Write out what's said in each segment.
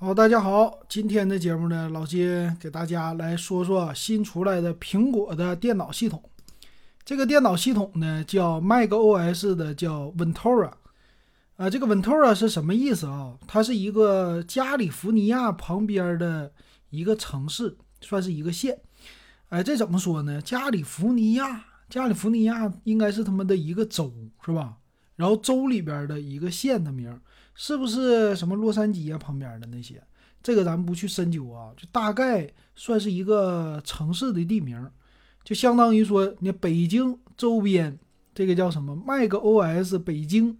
好，大家好，今天的节目呢，老金给大家来说说新出来的苹果的电脑系统。这个电脑系统呢，叫 macOS 的，叫 Ventura。啊，这个 Ventura 是什么意思啊？它是一个加利福尼亚旁边的一个城市，算是一个县。哎，这怎么说呢？加利福尼亚，加利福尼亚应该是他们的一个州，是吧？然后州里边的一个县的名。是不是什么洛杉矶啊旁边的那些？这个咱们不去深究啊，就大概算是一个城市的地名，就相当于说你北京周边这个叫什么 macOS 北京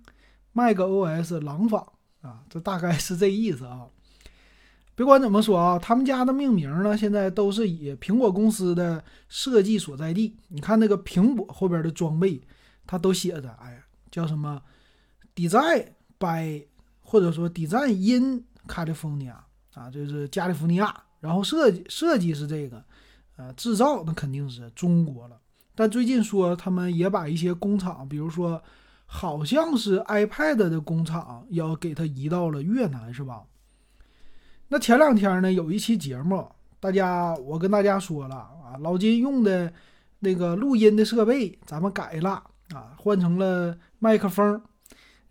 ，macOS 廊坊啊，这大概是这意思啊。别管怎么说啊，他们家的命名呢，现在都是以苹果公司的设计所在地。你看那个苹果后边的装备，它都写着，哎呀，叫什么 Design by。或者说，design in California 啊，就是加利福尼亚，然后设计设计是这个，呃，制造那肯定是中国了。但最近说他们也把一些工厂，比如说好像是 iPad 的工厂要给它移到了越南，是吧？那前两天呢，有一期节目，大家我跟大家说了啊，老金用的那个录音的设备咱们改了啊，换成了麦克风。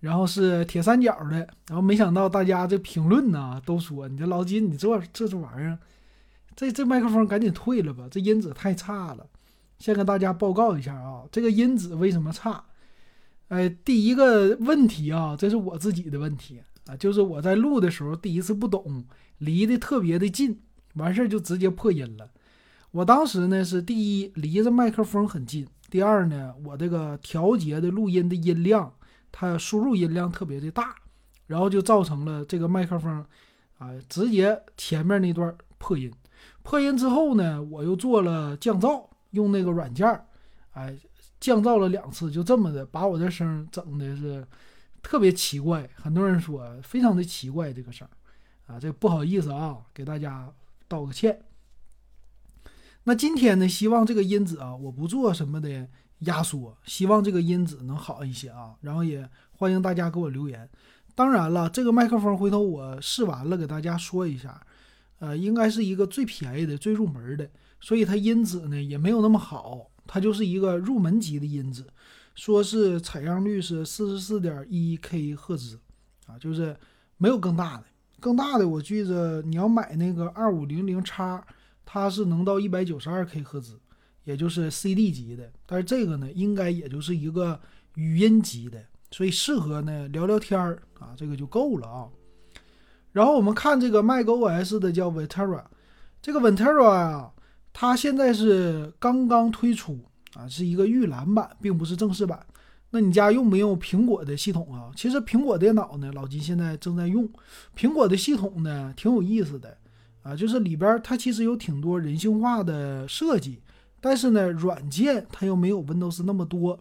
然后是铁三角的，然后没想到大家这评论呢都说你这老金，你这这这玩意儿，这这麦克风赶紧退了吧，这音质太差了。先跟大家报告一下啊，这个音质为什么差？哎，第一个问题啊，这是我自己的问题啊，就是我在录的时候第一次不懂，离得特别的近，完事儿就直接破音了。我当时呢是第一离着麦克风很近，第二呢我这个调节的录音的音量。它输入音量特别的大，然后就造成了这个麦克风，啊，直接前面那段破音。破音之后呢，我又做了降噪，用那个软件儿，哎，降噪了两次，就这么的把我这声整的是特别奇怪。很多人说非常的奇怪这个声，啊，这不好意思啊，给大家道个歉。那今天呢，希望这个音质啊，我不做什么的。压缩，希望这个音质能好一些啊。然后也欢迎大家给我留言。当然了，这个麦克风回头我试完了给大家说一下，呃，应该是一个最便宜的、最入门的，所以它音质呢也没有那么好，它就是一个入门级的音质。说是采样率是四十四点一 K 赫兹啊，就是没有更大的，更大的我记着你要买那个二五零零叉，它是能到一百九十二 K 赫兹。也就是 CD 级的，但是这个呢，应该也就是一个语音级的，所以适合呢聊聊天儿啊，这个就够了啊。然后我们看这个 macOS 的叫 Ventura，这个 Ventura 啊，它现在是刚刚推出啊，是一个预览版，并不是正式版。那你家用不用苹果的系统啊？其实苹果电脑呢，老金现在正在用苹果的系统呢，挺有意思的啊，就是里边它其实有挺多人性化的设计。但是呢，软件它又没有 Windows 那么多，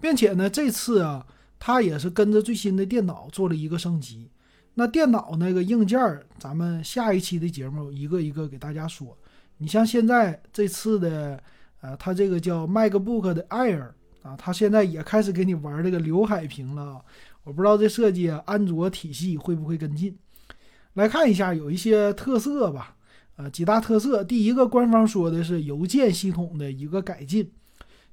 并且呢，这次啊，它也是跟着最新的电脑做了一个升级。那电脑那个硬件，咱们下一期的节目一个一个给大家说。你像现在这次的，呃，它这个叫 MacBook 的 Air 啊，它现在也开始给你玩这个刘海屏了。我不知道这设计啊安卓体系会不会跟进。来看一下，有一些特色吧。呃，几大特色。第一个，官方说的是邮件系统的一个改进。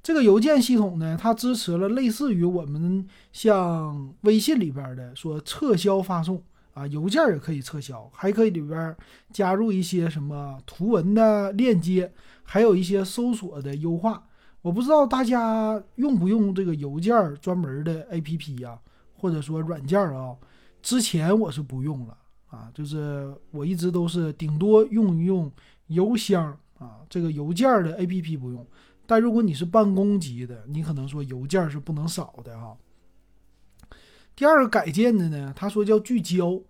这个邮件系统呢，它支持了类似于我们像微信里边的说撤销发送啊，邮件也可以撤销，还可以里边加入一些什么图文的链接，还有一些搜索的优化。我不知道大家用不用这个邮件专门的 APP 呀，或者说软件啊？之前我是不用了。啊，就是我一直都是顶多用一用邮箱啊，这个邮件的 APP 不用。但如果你是办公级的，你可能说邮件是不能少的哈。第二个改建的呢，他说叫聚焦，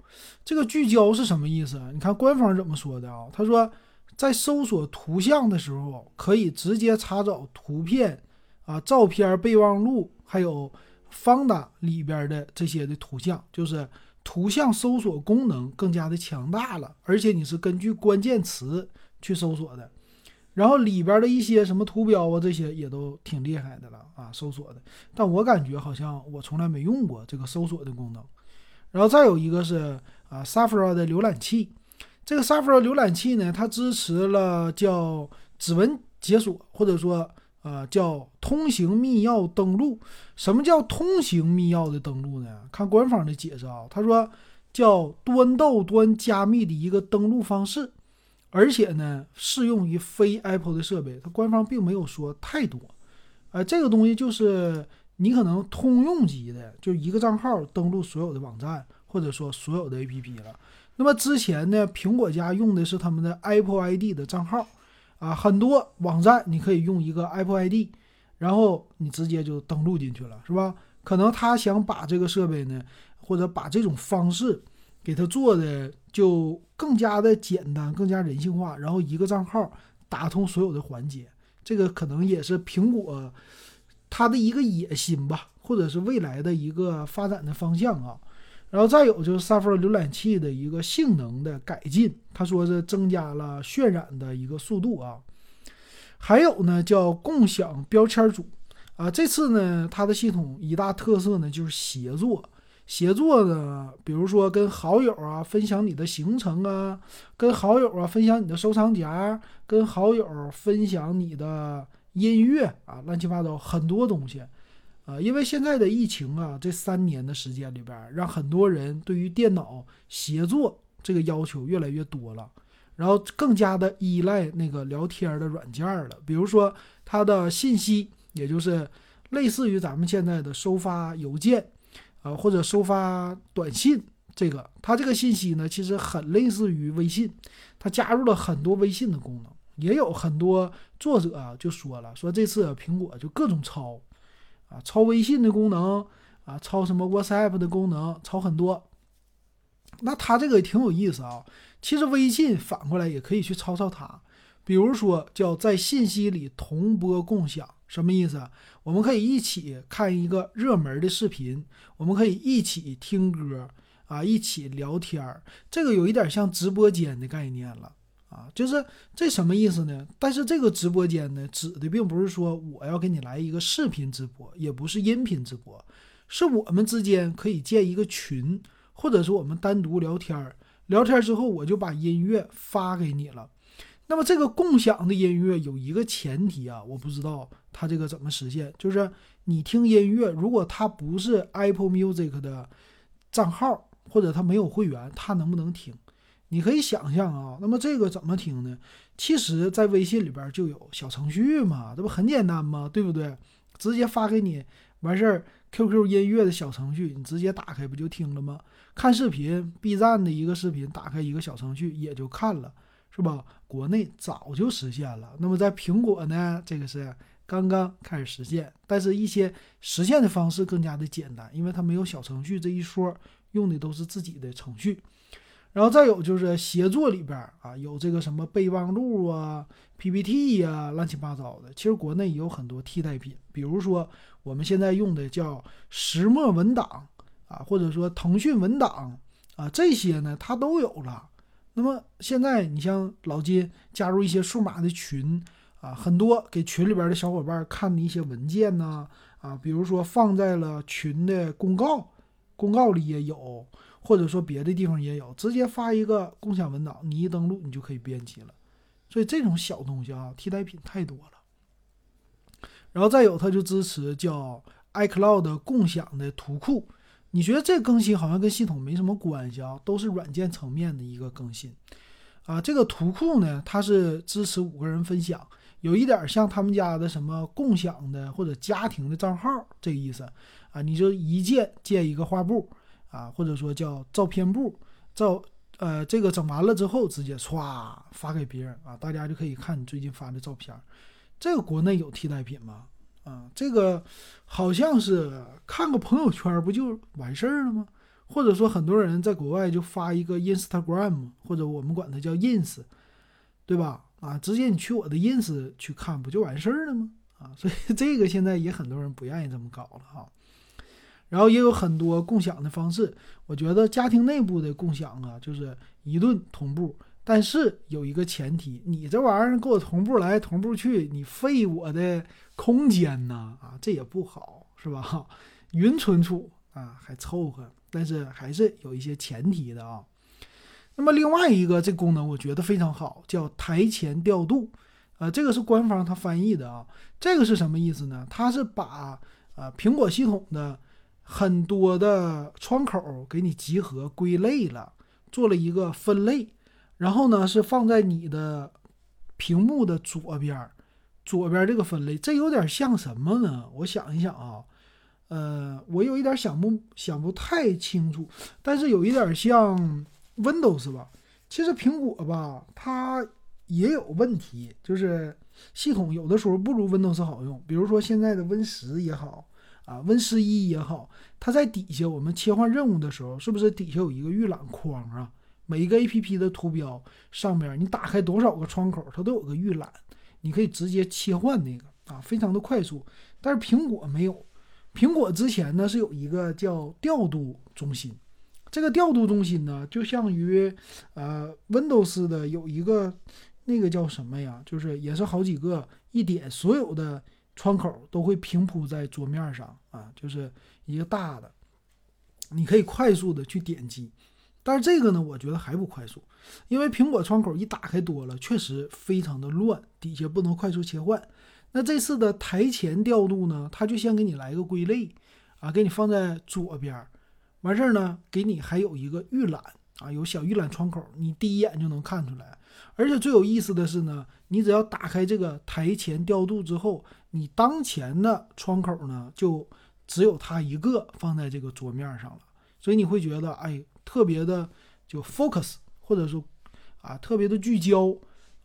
这个聚焦是什么意思？你看官方怎么说的啊？他说在搜索图像的时候，可以直接查找图片啊、照片备忘录，还有方达里边的这些的图像，就是。图像搜索功能更加的强大了，而且你是根据关键词去搜索的，然后里边的一些什么图标啊，这些也都挺厉害的了啊，搜索的。但我感觉好像我从来没用过这个搜索的功能。然后再有一个是啊，，Safari 的浏览器。这个 Safari 浏览器呢，它支持了叫指纹解锁，或者说呃叫通行密钥登录。什么叫通行密钥的登录呢？看官方的解释啊，他说叫端到端加密的一个登录方式，而且呢适用于非 Apple 的设备。它官方并没有说太多。呃，这个东西就是你可能通用级的，就一个账号登录所有的网站，或者说所有的 APP 了。那么之前呢，苹果家用的是他们的 Apple ID 的账号，啊，很多网站你可以用一个 Apple ID，然后你直接就登录进去了，是吧？可能他想把这个设备呢，或者把这种方式给它做的就更加的简单，更加人性化，然后一个账号打通所有的环节。这个可能也是苹果它的一个野心吧，或者是未来的一个发展的方向啊。然后再有就是 Safari 浏览器的一个性能的改进，他说是增加了渲染的一个速度啊。还有呢叫共享标签组啊，这次呢它的系统一大特色呢就是协作。协作呢，比如说跟好友啊分享你的行程啊，跟好友啊分享你的收藏夹，跟好友分享你的音乐啊，乱七八糟很多东西，啊，因为现在的疫情啊，这三年的时间里边，让很多人对于电脑协作这个要求越来越多了，然后更加的依赖那个聊天的软件了，比如说它的信息，也就是类似于咱们现在的收发邮件。啊，或者收发短信，这个它这个信息呢，其实很类似于微信，它加入了很多微信的功能，也有很多作者啊就说了，说这次苹果就各种抄，啊，抄微信的功能，啊，抄什么 WhatsApp 的功能，抄很多。那它这个也挺有意思啊，其实微信反过来也可以去抄抄它，比如说叫在信息里同播共享。什么意思？我们可以一起看一个热门的视频，我们可以一起听歌啊，一起聊天儿。这个有一点像直播间的概念了啊，就是这什么意思呢？但是这个直播间呢，指的并不是说我要给你来一个视频直播，也不是音频直播，是我们之间可以建一个群，或者是我们单独聊天儿。聊天之后，我就把音乐发给你了。那么这个共享的音乐有一个前提啊，我不知道它这个怎么实现。就是你听音乐，如果它不是 Apple Music 的账号，或者它没有会员，它能不能听？你可以想象啊，那么这个怎么听呢？其实，在微信里边就有小程序嘛，这不很简单吗？对不对？直接发给你，完事儿，QQ 音乐的小程序，你直接打开不就听了吗？看视频，B 站的一个视频，打开一个小程序也就看了。是吧？国内早就实现了。那么在苹果呢？这个是刚刚开始实现，但是一些实现的方式更加的简单，因为它没有小程序这一说，用的都是自己的程序。然后再有就是协作里边啊，有这个什么备忘录啊、PPT 呀，乱七八糟的。其实国内也有很多替代品，比如说我们现在用的叫石墨文档啊，或者说腾讯文档啊，这些呢它都有了。那么现在你像老金加入一些数码的群啊，很多给群里边的小伙伴看的一些文件呢啊，比如说放在了群的公告，公告里也有，或者说别的地方也有，直接发一个共享文档，你一登录你就可以编辑了。所以这种小东西啊，替代品太多了。然后再有，它就支持叫 iCloud 共享的图库。你觉得这更新好像跟系统没什么关系啊？都是软件层面的一个更新，啊，这个图库呢，它是支持五个人分享，有一点像他们家的什么共享的或者家庭的账号这个意思，啊，你就一键建一个画布，啊，或者说叫照片布，照，呃，这个整完了之后直接歘发给别人啊，大家就可以看你最近发的照片，这个国内有替代品吗？啊，这个好像是看个朋友圈不就完事儿了吗？或者说很多人在国外就发一个 Instagram，或者我们管它叫 ins，对吧？啊，直接你去我的 ins 去看不就完事儿了吗？啊，所以这个现在也很多人不愿意这么搞了哈。然后也有很多共享的方式，我觉得家庭内部的共享啊，就是一顿同步。但是有一个前提，你这玩意儿给我同步来同步去，你费我的空间呢啊，这也不好是吧？云存储啊还凑合，但是还是有一些前提的啊。那么另外一个这功能我觉得非常好，叫台前调度，呃，这个是官方它翻译的啊。这个是什么意思呢？它是把呃苹果系统的很多的窗口给你集合归类了，做了一个分类，然后呢是放在你的屏幕的左边，左边这个分类，这有点像什么呢？我想一想啊，呃，我有一点想不想不太清楚，但是有一点像。Windows 吧，其实苹果吧，它也有问题，就是系统有的时候不如 Windows 好用。比如说现在的 Win 十也好啊，Win 十一也好，它在底下我们切换任务的时候，是不是底下有一个预览框啊？每一个 APP 的图标上面，你打开多少个窗口，它都有个预览，你可以直接切换那个啊，非常的快速。但是苹果没有，苹果之前呢是有一个叫调度中心。这个调度中心呢，就像于，呃，Windows 的有一个那个叫什么呀？就是也是好几个一点，所有的窗口都会平铺在桌面上啊，就是一个大的，你可以快速的去点击。但是这个呢，我觉得还不快速，因为苹果窗口一打开多了，确实非常的乱，底下不能快速切换。那这次的台前调度呢，它就先给你来个归类啊，给你放在左边。完事儿呢，给你还有一个预览啊，有小预览窗口，你第一眼就能看出来。而且最有意思的是呢，你只要打开这个台前调度之后，你当前的窗口呢就只有它一个放在这个桌面上了，所以你会觉得哎，特别的就 focus，或者说啊，特别的聚焦。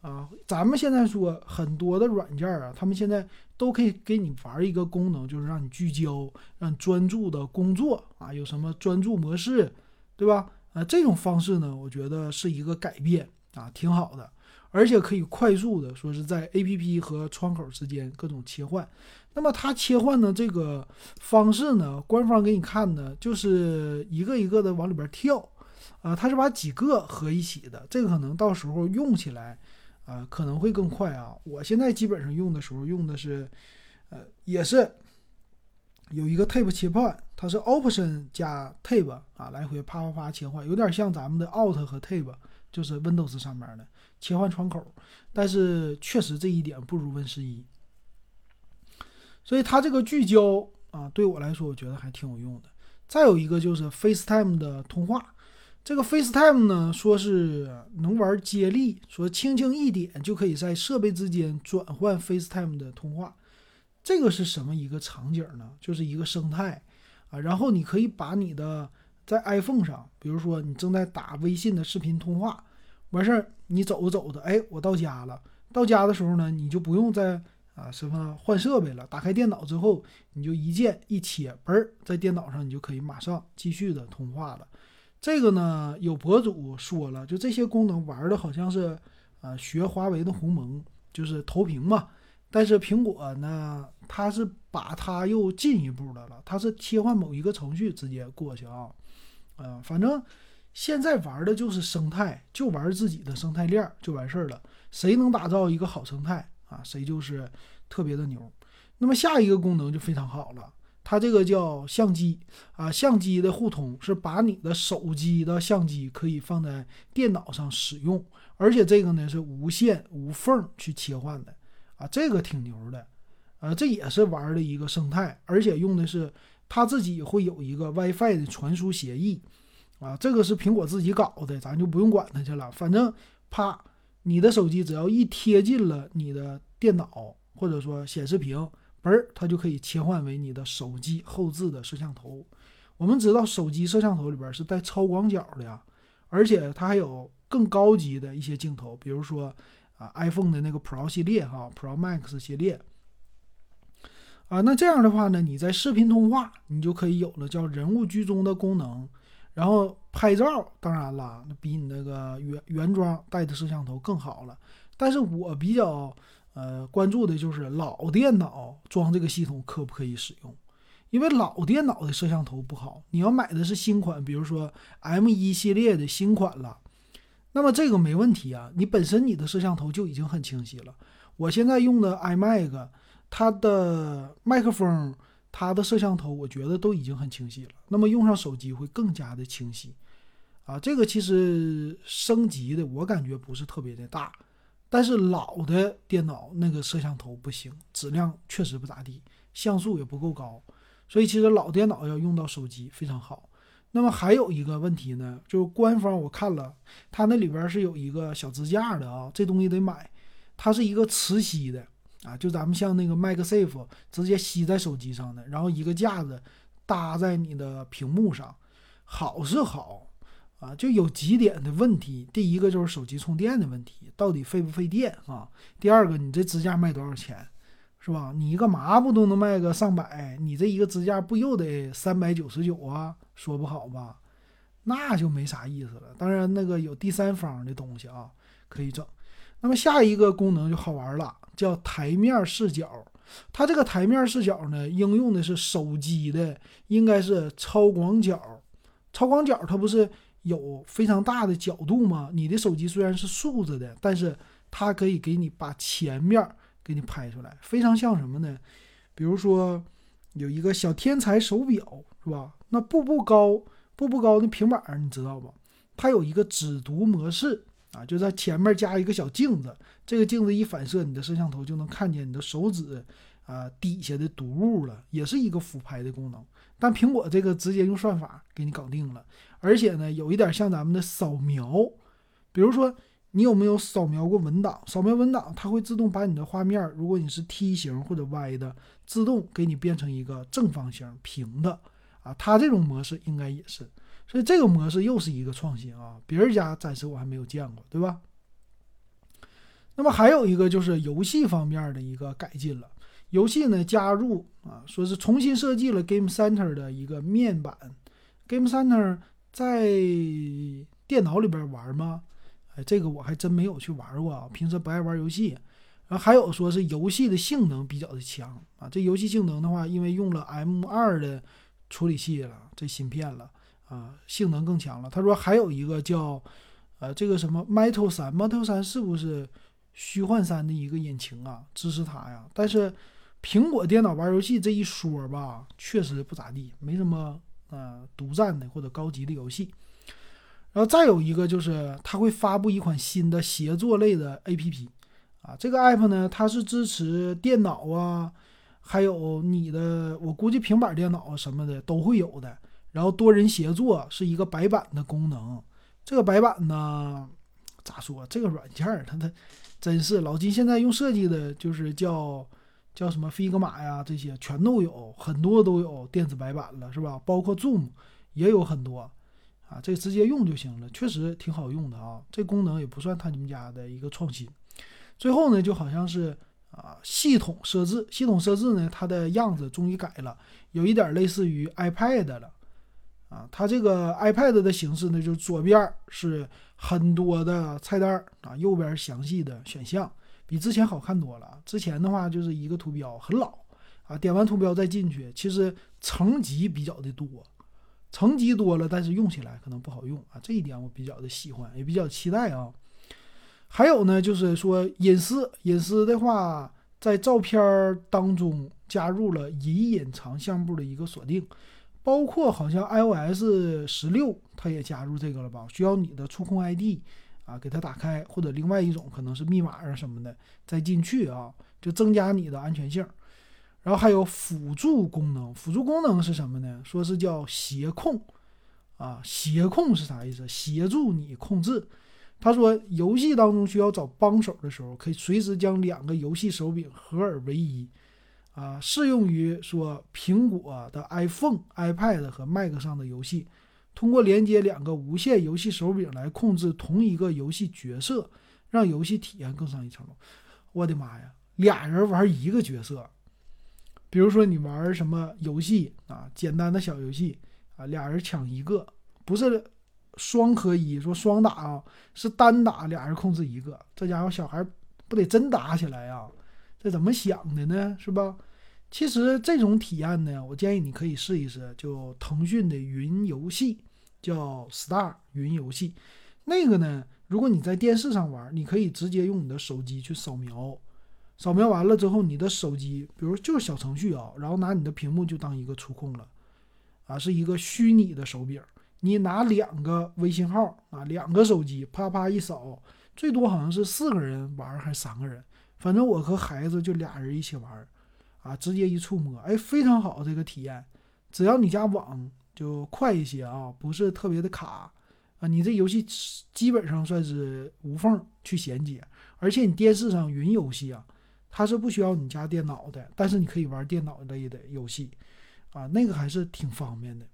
啊，咱们现在说很多的软件啊，他们现在都可以给你玩一个功能，就是让你聚焦，让你专注的工作啊，有什么专注模式，对吧？啊，这种方式呢，我觉得是一个改变啊，挺好的，而且可以快速的说是在 APP 和窗口之间各种切换。那么它切换的这个方式呢，官方给你看的就是一个一个的往里边跳，啊，它是把几个合一起的，这个可能到时候用起来。啊，可能会更快啊！我现在基本上用的时候用的是，呃，也是有一个 Tab 切换，它是 Option 加 Tab 啊，来回啪啪啪切换，有点像咱们的 Alt 和 Tab，就是 Windows 上面的切换窗口。但是确实这一点不如 Win 十一，所以它这个聚焦啊，对我来说我觉得还挺有用的。再有一个就是 FaceTime 的通话。这个 FaceTime 呢，说是能玩接力，说轻轻一点就可以在设备之间转换 FaceTime 的通话。这个是什么一个场景呢？就是一个生态啊。然后你可以把你的在 iPhone 上，比如说你正在打微信的视频通话，完事儿你走着走着，哎，我到家了。到家的时候呢，你就不用再啊什么换设备了，打开电脑之后，你就一键一切，嘣儿，在电脑上你就可以马上继续的通话了。这个呢，有博主说了，就这些功能玩的好像是，呃，学华为的鸿蒙，就是投屏嘛。但是苹果呢，它是把它又进一步的了，它是切换某一个程序直接过去啊，呃，反正现在玩的就是生态，就玩自己的生态链就完事儿了。谁能打造一个好生态啊，谁就是特别的牛。那么下一个功能就非常好了。它这个叫相机啊，相机的互通是把你的手机的相机可以放在电脑上使用，而且这个呢是无线无缝去切换的啊，这个挺牛的，呃，这也是玩的一个生态，而且用的是它自己会有一个 WiFi 的传输协议啊，这个是苹果自己搞的，咱就不用管它去了，反正啪，你的手机只要一贴近了你的电脑或者说显示屏。嘣儿，它就可以切换为你的手机后置的摄像头。我们知道手机摄像头里边是带超广角的呀，而且它还有更高级的一些镜头，比如说啊 iPhone 的那个 Pro 系列哈，Pro Max 系列啊。那这样的话呢，你在视频通话，你就可以有了叫人物居中的功能。然后拍照，当然了，比你那个原原装带的摄像头更好了。但是我比较。呃，关注的就是老电脑装这个系统可不可以使用？因为老电脑的摄像头不好，你要买的是新款，比如说 M1 系列的新款了，那么这个没问题啊。你本身你的摄像头就已经很清晰了。我现在用的 iMac，它的麦克风、它的摄像头，我觉得都已经很清晰了。那么用上手机会更加的清晰啊，这个其实升级的我感觉不是特别的大，但是老的电脑那个摄像头不行，质量确实不咋地，像素也不够高，所以其实老电脑要用到手机非常好。那么还有一个问题呢，就是官方我看了，它那里边是有一个小支架的啊，这东西得买，它是一个磁吸的啊，就咱们像那个 MagSafe 直接吸在手机上的，然后一个架子搭在你的屏幕上，好是好。啊，就有几点的问题。第一个就是手机充电的问题，到底费不费电啊？第二个，你这支架卖多少钱，是吧？你一个麻布都能卖个上百？你这一个支架不又得三百九十九啊？说不好吧？那就没啥意思了。当然，那个有第三方的东西啊，可以整。那么下一个功能就好玩了，叫台面视角。它这个台面视角呢，应用的是手机的，应该是超广角。超广角它不是。有非常大的角度吗？你的手机虽然是竖着的，但是它可以给你把前面给你拍出来，非常像什么呢？比如说有一个小天才手表，是吧？那步步高，步步高的平板儿你知道吧？它有一个指读模式啊，就在前面加一个小镜子，这个镜子一反射，你的摄像头就能看见你的手指啊底下的读物了，也是一个俯拍的功能。但苹果这个直接用算法给你搞定了。而且呢，有一点像咱们的扫描，比如说你有没有扫描过文档？扫描文档，它会自动把你的画面，如果你是梯形或者歪的，自动给你变成一个正方形平的啊。它这种模式应该也是，所以这个模式又是一个创新啊，别人家暂时我还没有见过，对吧？那么还有一个就是游戏方面的一个改进了，游戏呢加入啊，说是重新设计了 Game Center 的一个面板，Game Center。在电脑里边玩吗？哎，这个我还真没有去玩过啊。平时不爱玩游戏。然后还有说是游戏的性能比较的强啊。这游戏性能的话，因为用了 M2 的处理器了，这芯片了啊，性能更强了。他说还有一个叫呃这个什么 Metal 三，Metal 三是不是虚幻三的一个引擎啊？支持它呀。但是苹果电脑玩游戏这一说吧，确实不咋地，没什么。呃，独占的或者高级的游戏，然后再有一个就是它会发布一款新的协作类的 APP，啊，这个 App 呢，它是支持电脑啊，还有你的，我估计平板电脑啊什么的都会有的。然后多人协作是一个白板的功能，这个白板呢，咋说？这个软件儿它它真是老金现在用设计的，就是叫。叫什么 Figma 呀，这些全都有，很多都有电子白板了，是吧？包括 Zoom 也有很多，啊，这直接用就行了，确实挺好用的啊。这功能也不算他们家的一个创新。最后呢，就好像是啊，系统设置，系统设置呢，它的样子终于改了，有一点类似于 iPad 了，啊，它这个 iPad 的形式呢，就左边是很多的菜单啊，右边详细的选项。比之前好看多了。之前的话就是一个图标很老啊，点完图标再进去，其实层级比较的多，层级多了，但是用起来可能不好用啊。这一点我比较的喜欢，也比较期待啊。还有呢，就是说隐私，隐私的话，在照片当中加入了隐隐藏项目的一个锁定，包括好像 iOS 十六它也加入这个了吧？需要你的触控 ID。啊，给它打开，或者另外一种可能是密码啊什么的，再进去啊，就增加你的安全性。然后还有辅助功能，辅助功能是什么呢？说是叫协控啊，协控是啥意思？协助你控制。他说游戏当中需要找帮手的时候，可以随时将两个游戏手柄合二为一啊，适用于说苹果的 iPhone、iPad 和 Mac 上的游戏。通过连接两个无线游戏手柄来控制同一个游戏角色，让游戏体验更上一层楼。我的妈呀，俩人玩一个角色，比如说你玩什么游戏啊，简单的小游戏啊，俩人抢一个，不是双合一，说双打啊，是单打，俩人控制一个。这家伙小孩不得真打起来呀？这怎么想的呢？是吧？其实这种体验呢，我建议你可以试一试，就腾讯的云游戏。叫 Star 云游戏，那个呢？如果你在电视上玩，你可以直接用你的手机去扫描，扫描完了之后，你的手机，比如就是小程序啊，然后拿你的屏幕就当一个触控了，啊，是一个虚拟的手柄，你拿两个微信号啊，两个手机，啪啪一扫，最多好像是四个人玩还是三个人，反正我和孩子就俩人一起玩，啊，直接一触摸，哎，非常好这个体验。只要你家网就快一些啊，不是特别的卡啊，你这游戏基本上算是无缝去衔接。而且你电视上云游戏啊，它是不需要你家电脑的，但是你可以玩电脑类的游戏啊，那个还是挺方便的。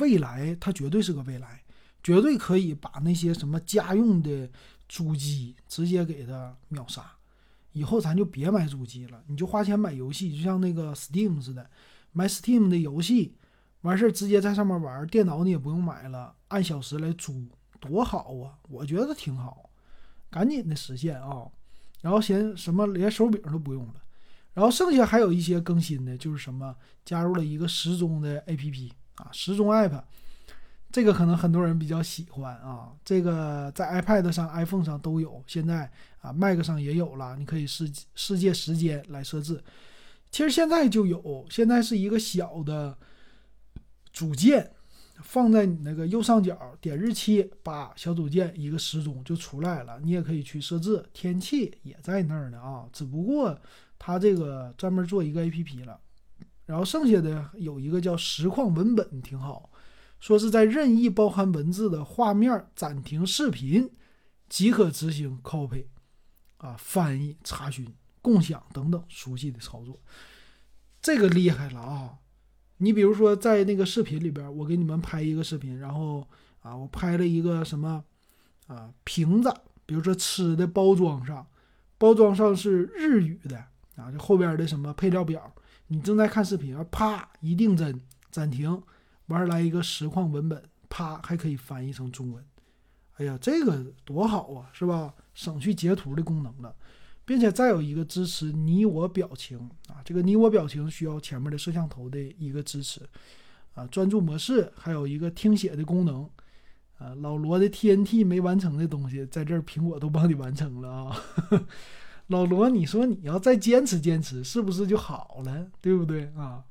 未来它绝对是个未来，绝对可以把那些什么家用的主机直接给它秒杀。以后咱就别买主机了，你就花钱买游戏，就像那个 Steam 似的，买 Steam 的游戏，完事儿直接在上面玩，电脑你也不用买了，按小时来租，多好啊！我觉得挺好，赶紧的实现啊！然后嫌什么连手柄都不用了，然后剩下还有一些更新的，就是什么加入了一个时钟的 APP。啊，时钟 App，这个可能很多人比较喜欢啊。这个在 iPad 上、iPhone 上都有，现在啊，Mac 上也有了。你可以世世界时间来设置，其实现在就有。现在是一个小的组件，放在你那个右上角，点日期，把小组件一个时钟就出来了。你也可以去设置天气，也在那儿呢啊。只不过它这个专门做一个 APP 了。然后剩下的有一个叫实况文本，挺好，说是在任意包含文字的画面暂停视频即可执行 copy，啊，翻译、查询、共享等等熟悉的操作，这个厉害了啊！你比如说在那个视频里边，我给你们拍一个视频，然后啊，我拍了一个什么啊瓶子，比如说吃的包装上，包装上是日语的啊，就后边的什么配料表。你正在看视频，啪一定帧暂停，玩来一个实况文本，啪还可以翻译成中文。哎呀，这个多好啊，是吧？省去截图的功能了，并且再有一个支持你我表情啊，这个你我表情需要前面的摄像头的一个支持啊，专注模式，还有一个听写的功能啊。老罗的 TNT 没完成的东西，在这儿苹果都帮你完成了啊。老罗，你说你要再坚持坚持，是不是就好了？对不对啊？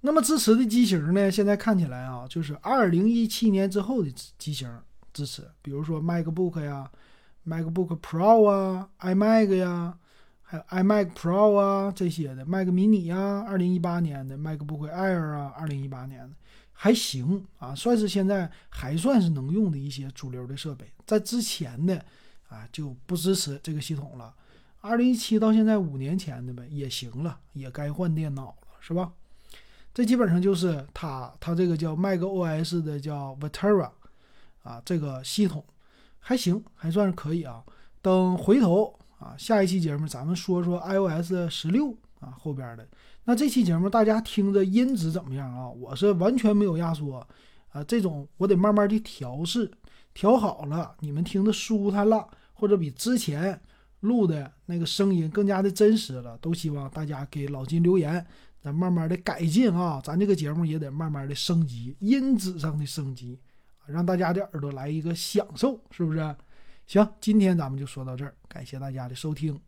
那么支持的机型呢？现在看起来啊，就是二零一七年之后的机型支持，比如说 MacBook 呀、MacBook Pro 啊、iMac 呀，还有 iMac Pro 啊这些的，Mac Mini 呀，二零一八年的 MacBook Air 啊，二零一八年的还行啊，算是现在还算是能用的一些主流的设备，在之前的。啊，就不支持这个系统了。二零一七到现在五年前的呗，也行了，也该换电脑了，是吧？这基本上就是它，它这个叫 macOS 的叫 Vetera 啊，这个系统还行，还算是可以啊。等回头啊，下一期节目咱们说说 iOS 十六啊后边的。那这期节目大家听着音质怎么样啊？我是完全没有压缩啊，这种我得慢慢的调试，调好了你们听着舒坦了。或者比之前录的那个声音更加的真实了，都希望大家给老金留言，咱慢慢的改进啊，咱这个节目也得慢慢的升级，音质上的升级，让大家的耳朵来一个享受，是不是？行，今天咱们就说到这儿，感谢大家的收听。